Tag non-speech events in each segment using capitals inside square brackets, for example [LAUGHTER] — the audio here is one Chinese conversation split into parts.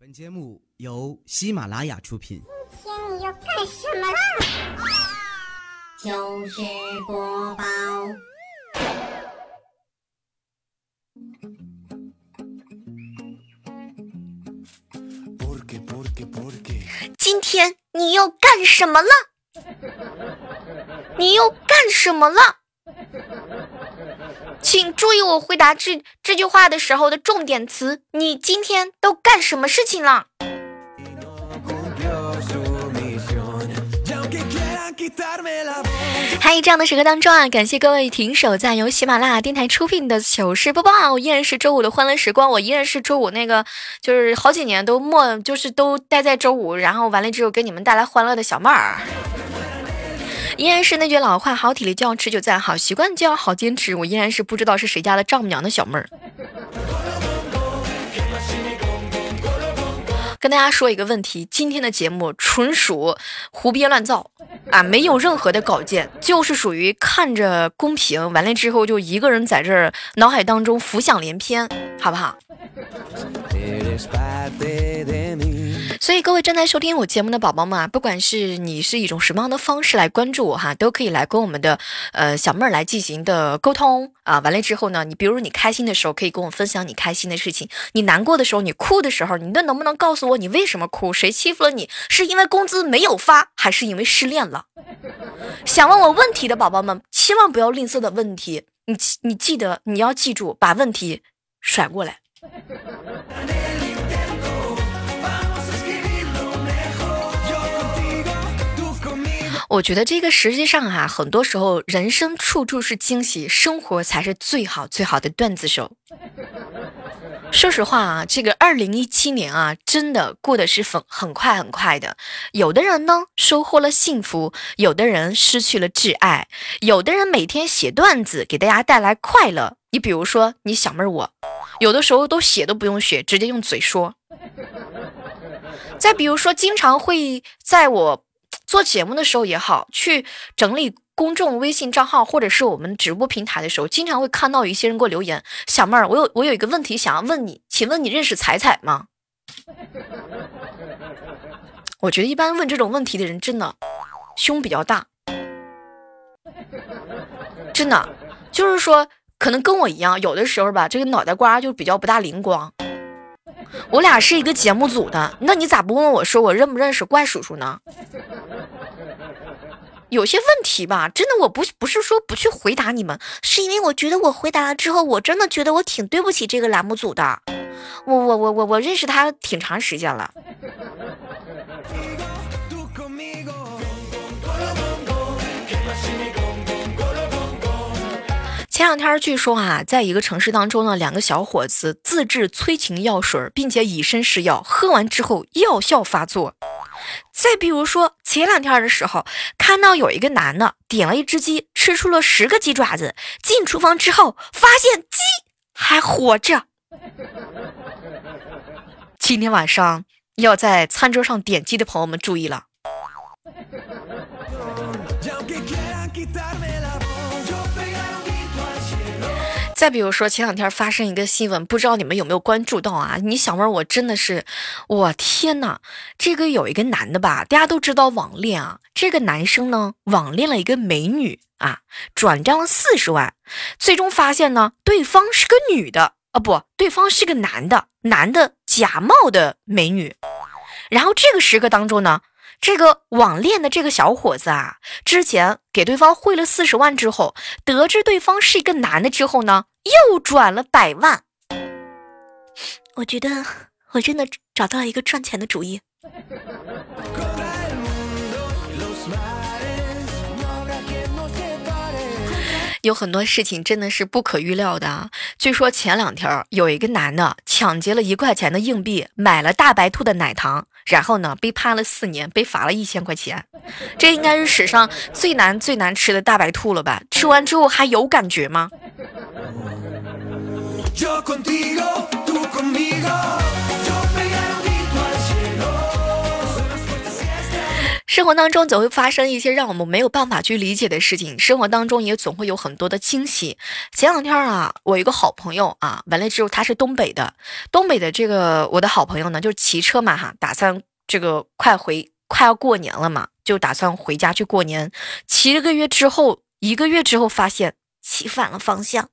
本节目由喜马拉雅出品。今天你要干什么啦？就是播报。今天你要干什么了？你又干什么了？请注意我回答这这句话的时候的重点词。你今天都干什么事情了？嗨，这样的时刻当中啊，感谢各位停手在由喜马拉雅电台出品的糗事播报。我依然是周五的欢乐时光，我依然是周五那个，就是好几年都默，就是都待在周五，然后完了之后给你们带来欢乐的小妹儿。依然是那句老话，好体力就要持久战，好习惯就要好坚持。我依然是不知道是谁家的丈母娘的小妹儿。跟大家说一个问题，今天的节目纯属胡编乱造啊，没有任何的稿件，就是属于看着公屏，完了之后就一个人在这儿脑海当中浮想联翩，好不好？所以各位正在收听我节目的宝宝们啊，不管是你是一种什么样的方式来关注我哈，都可以来跟我们的呃小妹儿来进行的沟通啊。完了之后呢，你比如你开心的时候可以跟我分享你开心的事情，你难过的时候，你哭的时候，你那能不能告诉我你为什么哭？谁欺负了你？是因为工资没有发，还是因为失恋了？了想问我问题的宝宝们，千万不要吝啬的问题，你你记得你要记住，把问题甩过来。我觉得这个实际上哈，很多时候人生处处是惊喜，生活才是最好最好的段子手。说实话啊，这个二零一七年啊，真的过得是很很快很快的。有的人呢收获了幸福，有的人失去了挚爱，有的人每天写段子给大家带来快乐。你比如说你小妹儿我，有的时候都写都不用写，直接用嘴说。再比如说，经常会在我。做节目的时候也好，去整理公众微信账号或者是我们直播平台的时候，经常会看到一些人给我留言：“小妹儿，我有我有一个问题想要问你，请问你认识彩彩吗？” [LAUGHS] 我觉得一般问这种问题的人真的胸比较大，真的就是说可能跟我一样，有的时候吧，这个脑袋瓜就比较不大灵光。我俩是一个节目组的，那你咋不问我说我认不认识怪叔叔呢？有些问题吧，真的我不不是说不去回答你们，是因为我觉得我回答了之后，我真的觉得我挺对不起这个栏目组的。我我我我我认识他挺长时间了。前两天据说啊，在一个城市当中呢，两个小伙子自制催情药水，并且以身试药，喝完之后药效发作。再比如说，前两天的时候，看到有一个男的点了一只鸡，吃出了十个鸡爪子，进厨房之后发现鸡还活着。今天晚上要在餐桌上点鸡的朋友们注意了。再比如说，前两天发生一个新闻，不知道你们有没有关注到啊？你小妹，我真的是，我天哪！这个有一个男的吧，大家都知道网恋啊。这个男生呢，网恋了一个美女啊，转账了四十万，最终发现呢，对方是个女的啊，不对方是个男的，男的假冒的美女。然后这个时刻当中呢。这个网恋的这个小伙子啊，之前给对方汇了四十万之后，得知对方是一个男的之后呢，又转了百万。我觉得我真的找到了一个赚钱的主意。有很多事情真的是不可预料的。据说前两天有一个男的抢劫了一块钱的硬币，买了大白兔的奶糖，然后呢被判了四年，被罚了一千块钱。这应该是史上最难最难吃的大白兔了吧？吃完之后还有感觉吗？生活当中总会发生一些让我们没有办法去理解的事情，生活当中也总会有很多的惊喜。前两天啊，我一个好朋友啊，完了之后他是东北的，东北的这个我的好朋友呢，就骑车嘛哈，打算这个快回快要过年了嘛，就打算回家去过年。骑了个月之后，一个月之后发现骑反了方向。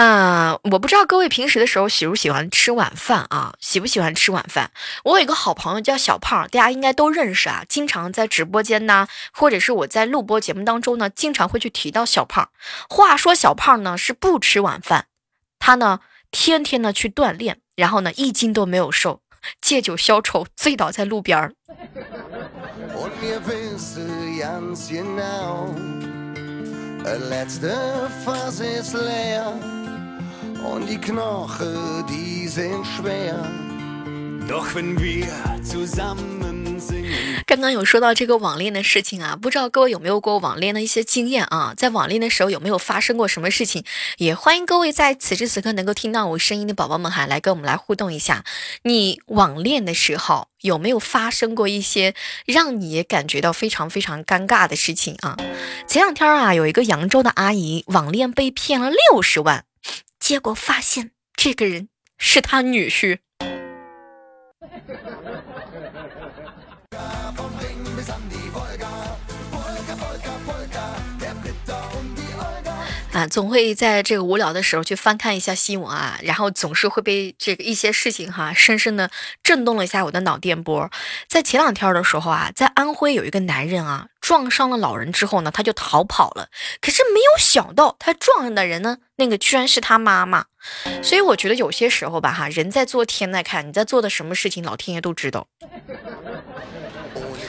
嗯，我不知道各位平时的时候喜不喜欢吃晚饭啊？喜不喜欢吃晚饭？我有一个好朋友叫小胖，大家应该都认识啊，经常在直播间呢，或者是我在录播节目当中呢，经常会去提到小胖。话说小胖呢是不吃晚饭，他呢天天呢去锻炼，然后呢一斤都没有瘦，借酒消愁，醉倒在路边儿。刚刚有说到这个网恋的事情啊，不知道各位有没有过网恋的一些经验啊？在网恋的时候有没有发生过什么事情？也欢迎各位在此时此刻能够听到我声音的宝宝们哈，来跟我们来互动一下。你网恋的时候有没有发生过一些让你感觉到非常非常尴尬的事情啊？前两天啊，有一个扬州的阿姨网恋被骗了六十万。结果发现这个人是他女婿。啊，总会在这个无聊的时候去翻看一下新闻啊，然后总是会被这个一些事情哈，深深的震动了一下我的脑电波。在前两天的时候啊，在安徽有一个男人啊，撞伤了老人之后呢，他就逃跑了。可是没有想到，他撞上的人呢，那个居然是他妈妈。所以我觉得有些时候吧，哈，人在做天在看，你在做的什么事情，老天爷都知道。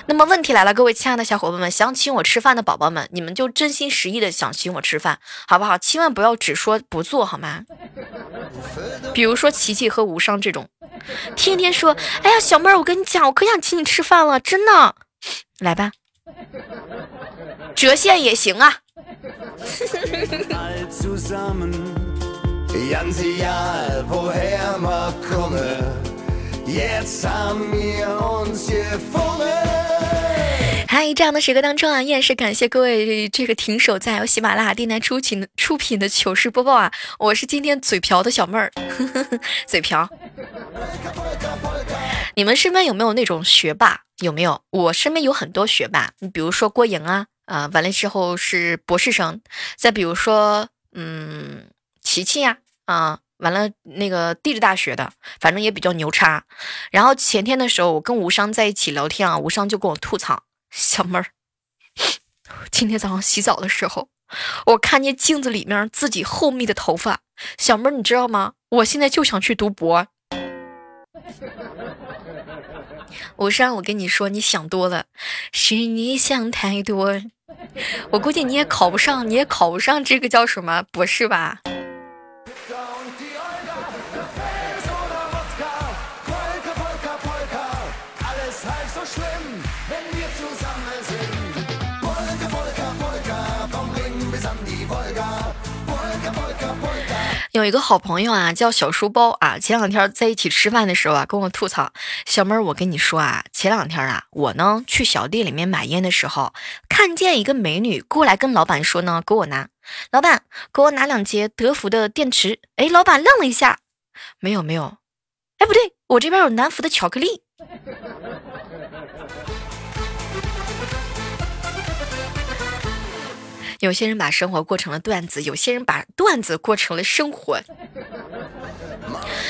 那么问题来了，各位亲爱的小伙伴们，想请我吃饭的宝宝们，你们就真心实意的想请我吃饭，好不好？千万不要只说不做好吗？[LAUGHS] 比如说琪琪和无伤这种，天天说，哎呀，小妹儿，我跟你讲，我可想请你吃饭了，真的，[LAUGHS] 来吧，折现也行啊。[LAUGHS] 嗨，这样的时刻当中啊，依然是感谢各位这个停手在由喜马拉雅电台出品出品的糗事播报啊！我是今天嘴瓢的小妹儿，[LAUGHS] 嘴瓢。你们身边有没有那种学霸？有没有？我身边有很多学霸，你比如说郭莹啊，啊，完了之后是博士生，再比如说，嗯，琪琪呀，啊，完了那个地质大学的，反正也比较牛叉。然后前天的时候，我跟吴商在一起聊天啊，吴商就跟我吐槽。小妹儿，[LAUGHS] 今天早上洗澡的时候，我看见镜子里面自己厚密的头发。小妹儿，你知道吗？我现在就想去读博。吴山，我跟你说，你想多了，是你想太多。我估计你也考不上，你也考不上这个叫什么博士吧。有一个好朋友啊，叫小书包啊。前两天在一起吃饭的时候啊，跟我吐槽：“小妹儿，我跟你说啊，前两天啊，我呢去小店里面买烟的时候，看见一个美女过来跟老板说呢，给我拿，老板给我拿两节德芙的电池。哎，老板愣了一下，没有没有，哎不对，我这边有南孚的巧克力。”有些人把生活过成了段子，有些人把段子过成了生活。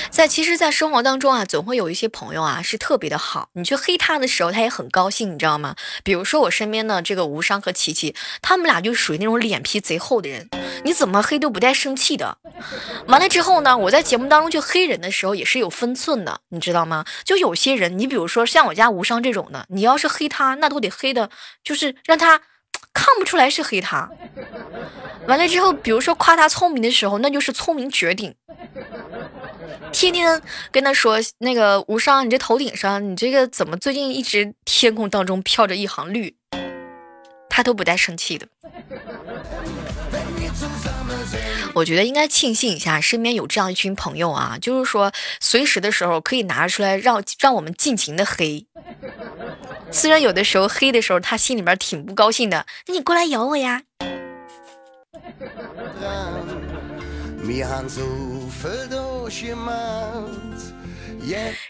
在其实，在生活当中啊，总会有一些朋友啊是特别的好，你去黑他的时候，他也很高兴，你知道吗？比如说我身边的这个无伤和琪琪，他们俩就属于那种脸皮贼厚的人，你怎么黑都不带生气的。完了之后呢，我在节目当中去黑人的时候也是有分寸的，你知道吗？就有些人，你比如说像我家无伤这种的，你要是黑他，那都得黑的，就是让他。看不出来是黑他，完了之后，比如说夸他聪明的时候，那就是聪明绝顶。天天跟他说那个无伤，你这头顶上，你这个怎么最近一直天空当中飘着一行绿，他都不带生气的。我觉得应该庆幸一下，身边有这样一群朋友啊，就是说随时的时候可以拿出来让让我们尽情的黑。虽然有的时候黑的时候他心里边挺不高兴的，那你过来咬我呀。[LAUGHS]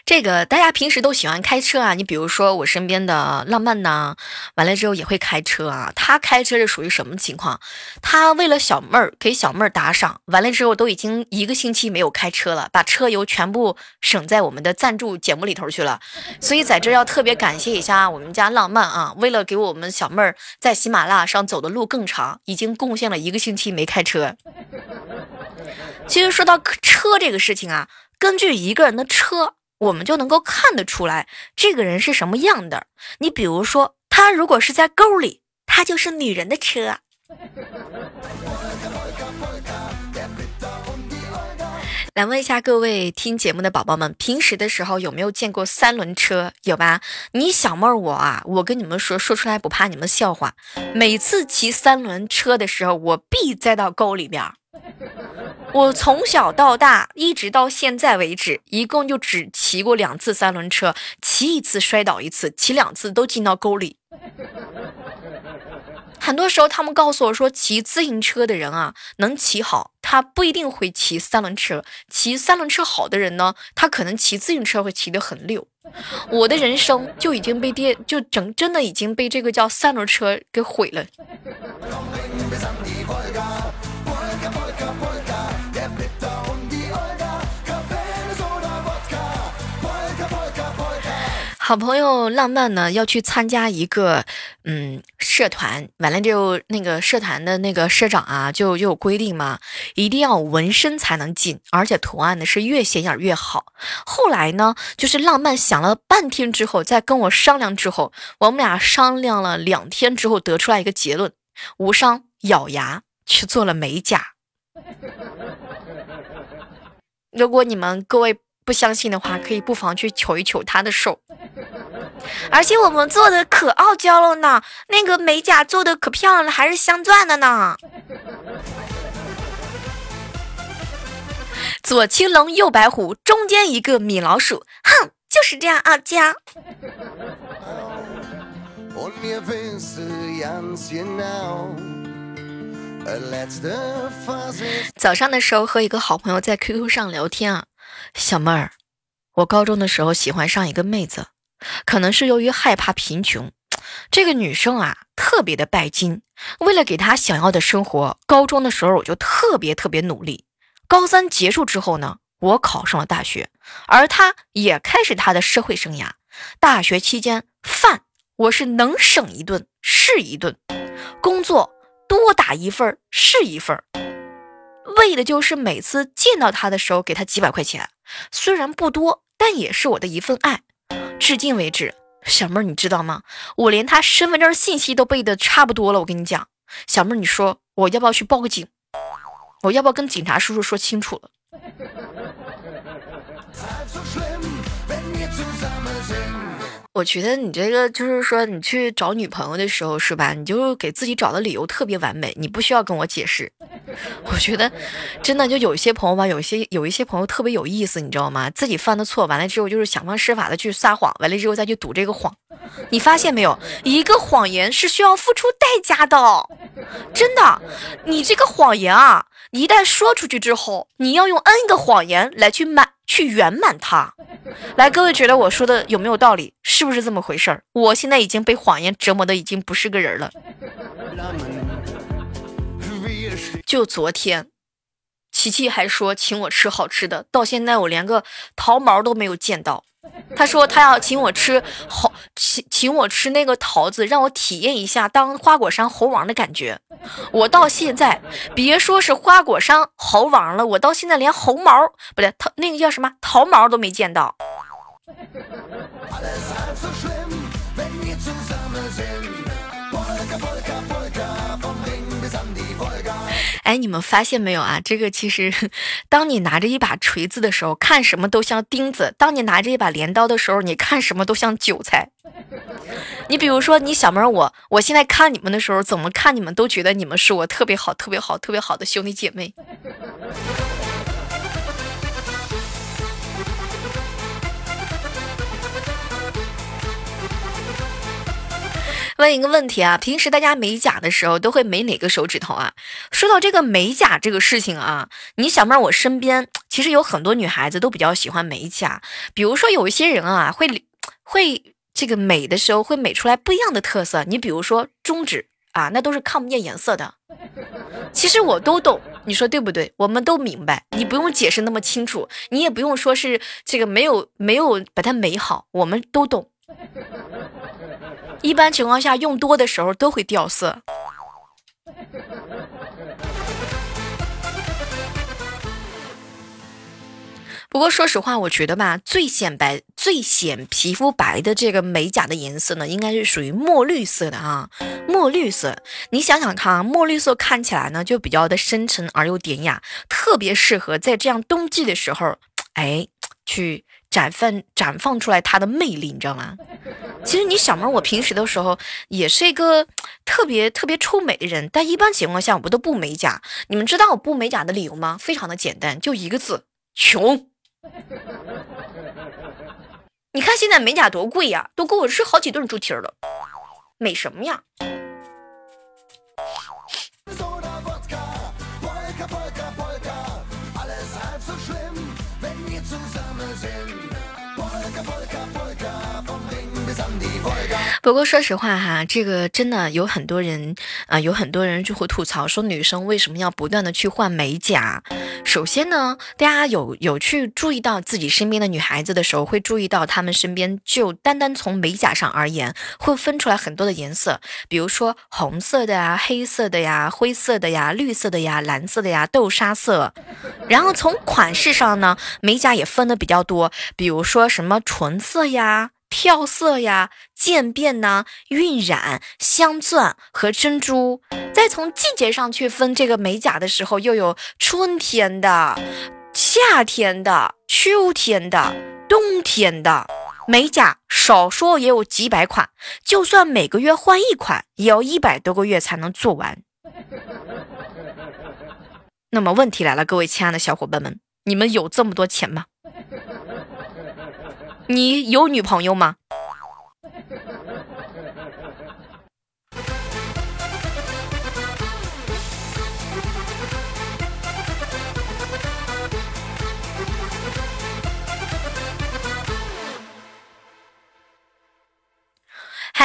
这个大家平时都喜欢开车啊，你比如说我身边的浪漫呢，完了之后也会开车啊。他开车是属于什么情况？他为了小妹儿给小妹儿打赏，完了之后都已经一个星期没有开车了，把车油全部省在我们的赞助节目里头去了。所以在这要特别感谢一下我们家浪漫啊，为了给我们小妹儿在喜马拉雅上走的路更长，已经贡献了一个星期没开车。其实说到车这个事情啊。根据一个人的车，我们就能够看得出来这个人是什么样的。你比如说，他如果是在沟里，他就是女人的车。来问一下各位听节目的宝宝们，平时的时候有没有见过三轮车？有吧？你小妹儿我啊，我跟你们说，说出来不怕你们笑话。每次骑三轮车的时候，我必栽到沟里边。我从小到大，一直到现在为止，一共就只骑过两次三轮车，骑一次摔倒一次，骑两次都进到沟里。很多时候，他们告诉我说，骑自行车的人啊，能骑好，他不一定会骑三轮车。骑三轮车好的人呢，他可能骑自行车会骑得很溜。我的人生就已经被电，就整真的已经被这个叫三轮车给毁了。好朋友浪漫呢要去参加一个嗯社团，完了就那个社团的那个社长啊就又有规定嘛，一定要纹身才能进，而且图案呢是越显眼越好。后来呢，就是浪漫想了半天之后，再跟我商量之后，我们俩商量了两天之后，得出来一个结论：无伤，咬牙去做了美甲。如果你们各位。不相信的话，可以不妨去瞅一瞅他的手，而且我们做的可傲娇了呢，那个美甲做的可漂亮了，还是镶钻的呢。左青龙，右白虎，中间一个米老鼠，哼，就是这样傲娇。早上的时候和一个好朋友在 QQ 上聊天啊。小妹儿，我高中的时候喜欢上一个妹子，可能是由于害怕贫穷，这个女生啊特别的拜金。为了给她想要的生活，高中的时候我就特别特别努力。高三结束之后呢，我考上了大学，而她也开始她的社会生涯。大学期间，饭我是能省一顿是一顿，工作多打一份是一份。为的就是每次见到他的时候给他几百块钱，虽然不多，但也是我的一份爱。至今为止，小妹儿你知道吗？我连他身份证信息都背的差不多了。我跟你讲，小妹儿，你说我要不要去报个警？我要不要跟警察叔叔说清楚了？[LAUGHS] 我觉得你这个就是说，你去找女朋友的时候是吧？你就给自己找的理由特别完美，你不需要跟我解释。[LAUGHS] 我觉得真的就有一些朋友吧，有一些有一些朋友特别有意思，你知道吗？自己犯的错完了之后，就是想方设法的去撒谎，完了之后再去赌这个谎。你发现没有？一个谎言是需要付出代价的，真的。你这个谎言啊，一旦说出去之后，你要用 N 个谎言来去满去圆满它。来，各位觉得我说的有没有道理？是不是这么回事儿？我现在已经被谎言折磨的已经不是个人了。[LAUGHS] 就昨天，琪琪还说请我吃好吃的，到现在我连个桃毛都没有见到。他说他要请我吃好，请请我吃那个桃子，让我体验一下当花果山猴王的感觉。我到现在别说是花果山猴王了，我到现在连猴毛不对，桃那个叫什么桃毛都没见到。哎，你们发现没有啊？这个其实，当你拿着一把锤子的时候，看什么都像钉子；当你拿着一把镰刀的时候，你看什么都像韭菜。你比如说，你小妹儿，我我现在看你们的时候，怎么看你们都觉得你们是我特别好、特别好、特别好的兄弟姐妹。问一个问题啊，平时大家美甲的时候都会美哪个手指头啊？说到这个美甲这个事情啊，你小妹，我身边其实有很多女孩子都比较喜欢美甲，比如说有一些人啊，会会这个美的时候会美出来不一样的特色。你比如说中指啊，那都是看不见颜色的。其实我都懂，你说对不对？我们都明白，你不用解释那么清楚，你也不用说是这个没有没有把它美好，我们都懂。一般情况下，用多的时候都会掉色。不过说实话，我觉得吧，最显白、最显皮肤白的这个美甲的颜色呢，应该是属于墨绿色的啊。墨绿色，你想想看啊，墨绿色看起来呢就比较的深沉而又典雅，特别适合在这样冬季的时候，哎，去。绽放绽放出来它的魅力，你知道吗？其实你小妹，我平时的时候也是一个特别特别臭美的人，但一般情况下我都不美甲。你们知道我不美甲的理由吗？非常的简单，就一个字：穷。你看现在美甲多贵呀，都够我吃好几顿猪蹄了，美什么呀？不过说实话哈，这个真的有很多人啊，有很多人就会吐槽说，女生为什么要不断的去换美甲？首先呢，大家有有去注意到自己身边的女孩子的时候，会注意到她们身边就单单从美甲上而言，会分出来很多的颜色，比如说红色的呀、黑色的呀、灰色的呀、绿色的呀、蓝色的呀、豆沙色。然后从款式上呢，美甲也分的比较多，比如说什么纯色呀。跳色呀，渐变呐，晕染、镶钻和珍珠。再从季节上去分这个美甲的时候，又有春天的、夏天的、秋天的、冬天的美甲，少说也有几百款。就算每个月换一款，也要一百多个月才能做完。[LAUGHS] 那么问题来了，各位亲爱的小伙伴们，你们有这么多钱吗？你有女朋友吗？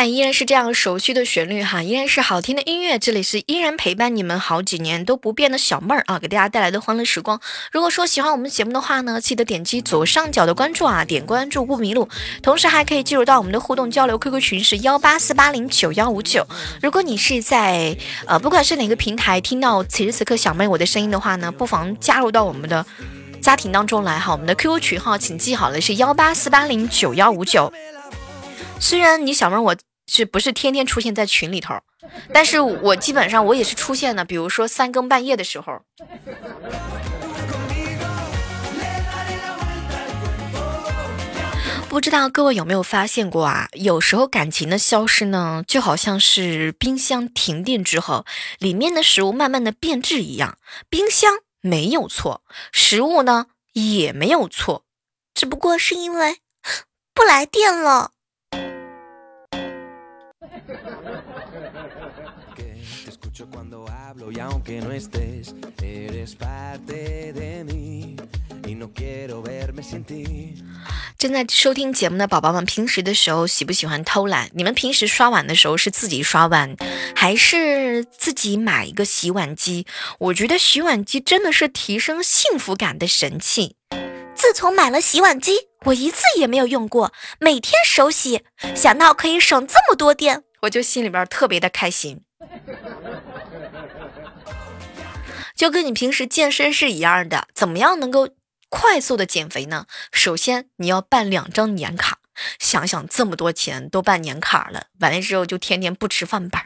依然是这样熟悉的旋律哈，依然是好听的音乐。这里是依然陪伴你们好几年都不变的小妹儿啊，给大家带来的欢乐时光。如果说喜欢我们节目的话呢，记得点击左上角的关注啊，点关注不迷路。同时还可以进入到我们的互动交流 QQ 群是幺八四八零九幺五九。如果你是在呃不管是哪个平台听到此时此刻小妹我的声音的话呢，不妨加入到我们的家庭当中来哈。我们的 QQ 群号请记好了是幺八四八零九幺五九。虽然你小妹我是不是天天出现在群里头，但是我基本上我也是出现的，比如说三更半夜的时候。不知道各位有没有发现过啊？有时候感情的消失呢，就好像是冰箱停电之后，里面的食物慢慢的变质一样。冰箱没有错，食物呢也没有错，只不过是因为不来电了。正在收听节目的宝宝们，平时的时候喜不喜欢偷懒？你们平时刷碗的时候是自己刷碗，还是自己买一个洗碗机？我觉得洗碗机真的是提升幸福感的神器。自从买了洗碗机，我一次也没有用过，每天手洗，想到可以省这么多电，我就心里边特别的开心。就跟你平时健身是一样的，怎么样能够快速的减肥呢？首先你要办两张年卡，想想这么多钱都办年卡了，完了之后就天天不吃饭吧。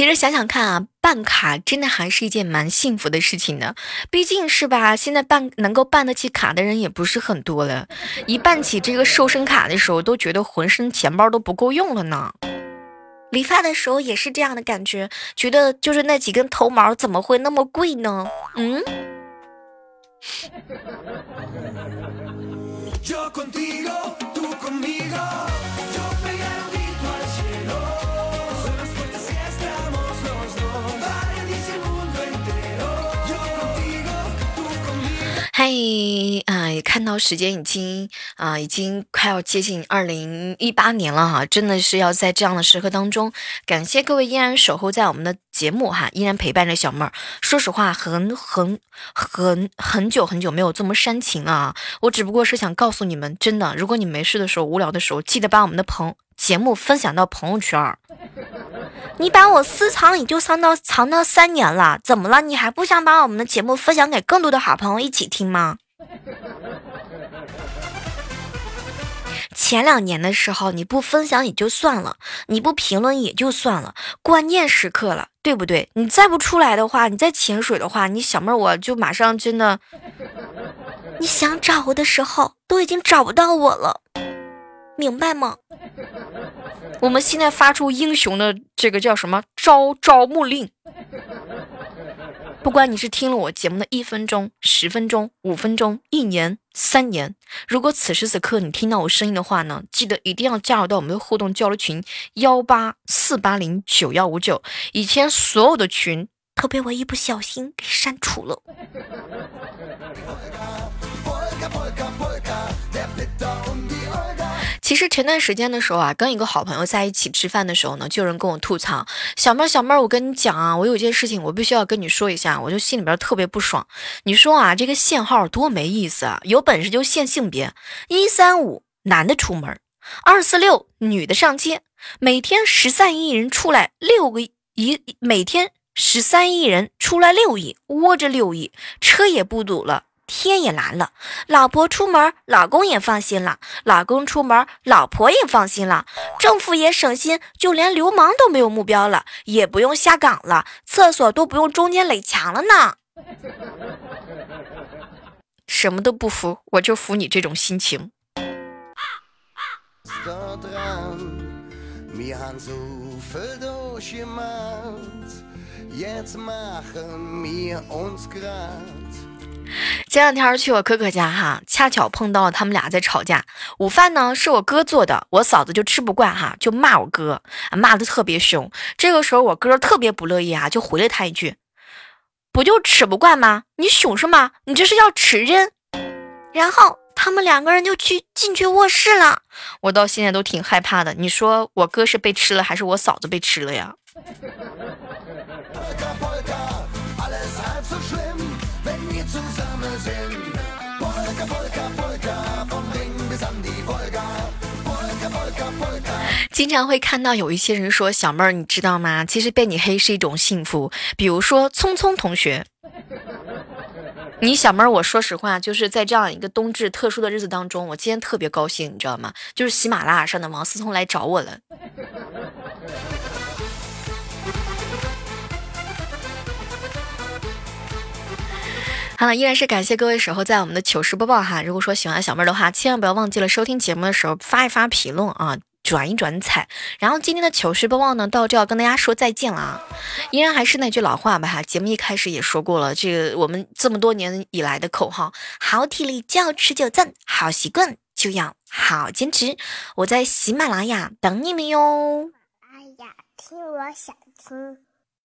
其实想想看啊，办卡真的还是一件蛮幸福的事情的。毕竟是吧，现在办能够办得起卡的人也不是很多了。一办起这个瘦身卡的时候，都觉得浑身钱包都不够用了呢。理发的时候也是这样的感觉，觉得就是那几根头毛怎么会那么贵呢？嗯。嗨，啊，看到时间已经啊，已经快要接近二零一八年了哈，真的是要在这样的时刻当中，感谢各位依然守候在我们的节目哈，依然陪伴着小妹儿。说实话，很很很很久很久没有这么煽情了啊！我只不过是想告诉你们，真的，如果你没事的时候、无聊的时候，记得把我们的朋节目分享到朋友圈。你把我私藏已经藏到藏到三年了，怎么了？你还不想把我们的节目分享给更多的好朋友一起听吗？前两年的时候你不分享也就算了，你不评论也就算了，关键时刻了，对不对？你再不出来的话，你再潜水的话，你小妹我就马上真的，你想找我的时候都已经找不到我了，明白吗？我们现在发出英雄的这个叫什么招招募令？不管你是听了我节目的一分钟、十分钟、五分钟、一年、三年，如果此时此刻你听到我声音的话呢，记得一定要加入到我们的互动交流群幺八四八零九幺五九。以前所有的群都被我一不小心给删除了。其实前段时间的时候啊，跟一个好朋友在一起吃饭的时候呢，就有人跟我吐槽：“小妹儿，小妹儿，我跟你讲啊，我有件事情，我必须要跟你说一下。”我就心里边特别不爽。你说啊，这个限号多没意思啊！有本事就限性别，一三五男的出门，二四六女的上街，每天十三亿人出来六个一，每天十三亿人出来六亿，窝着六亿，车也不堵了。天也蓝了，老婆出门，老公也放心了；老公出门，老婆也放心了。政府也省心，就连流氓都没有目标了，也不用下岗了，厕所都不用中间垒墙了呢。什么都不服，我就服你这种心情。前两天去我哥哥家哈，恰巧碰到了他们俩在吵架。午饭呢是我哥做的，我嫂子就吃不惯哈，就骂我哥，骂的特别凶。这个时候我哥特别不乐意啊，就回了他一句：“不就吃不惯吗？你凶什么？你这是要吃人？”然后他们两个人就去进去卧室了。我到现在都挺害怕的。你说我哥是被吃了，还是我嫂子被吃了呀？经常会看到有一些人说：“小妹儿，你知道吗？其实被你黑是一种幸福。”比如说聪聪同学，你小妹儿，我说实话，就是在这样一个冬至特殊的日子当中，我今天特别高兴，你知道吗？就是喜马拉雅上的王思聪来找我了。好了，依然是感谢各位守候在我们的糗事播报哈。如果说喜欢小妹儿的话，千万不要忘记了收听节目的时候发一发评论啊，转一转彩。然后今天的糗事播报呢，到这要跟大家说再见了啊。依然还是那句老话吧哈，节目一开始也说过了，这个我们这么多年以来的口号：好体力就要持久战，好习惯就要好坚持。我在喜马拉雅等你们哟。哎呀，听我想听。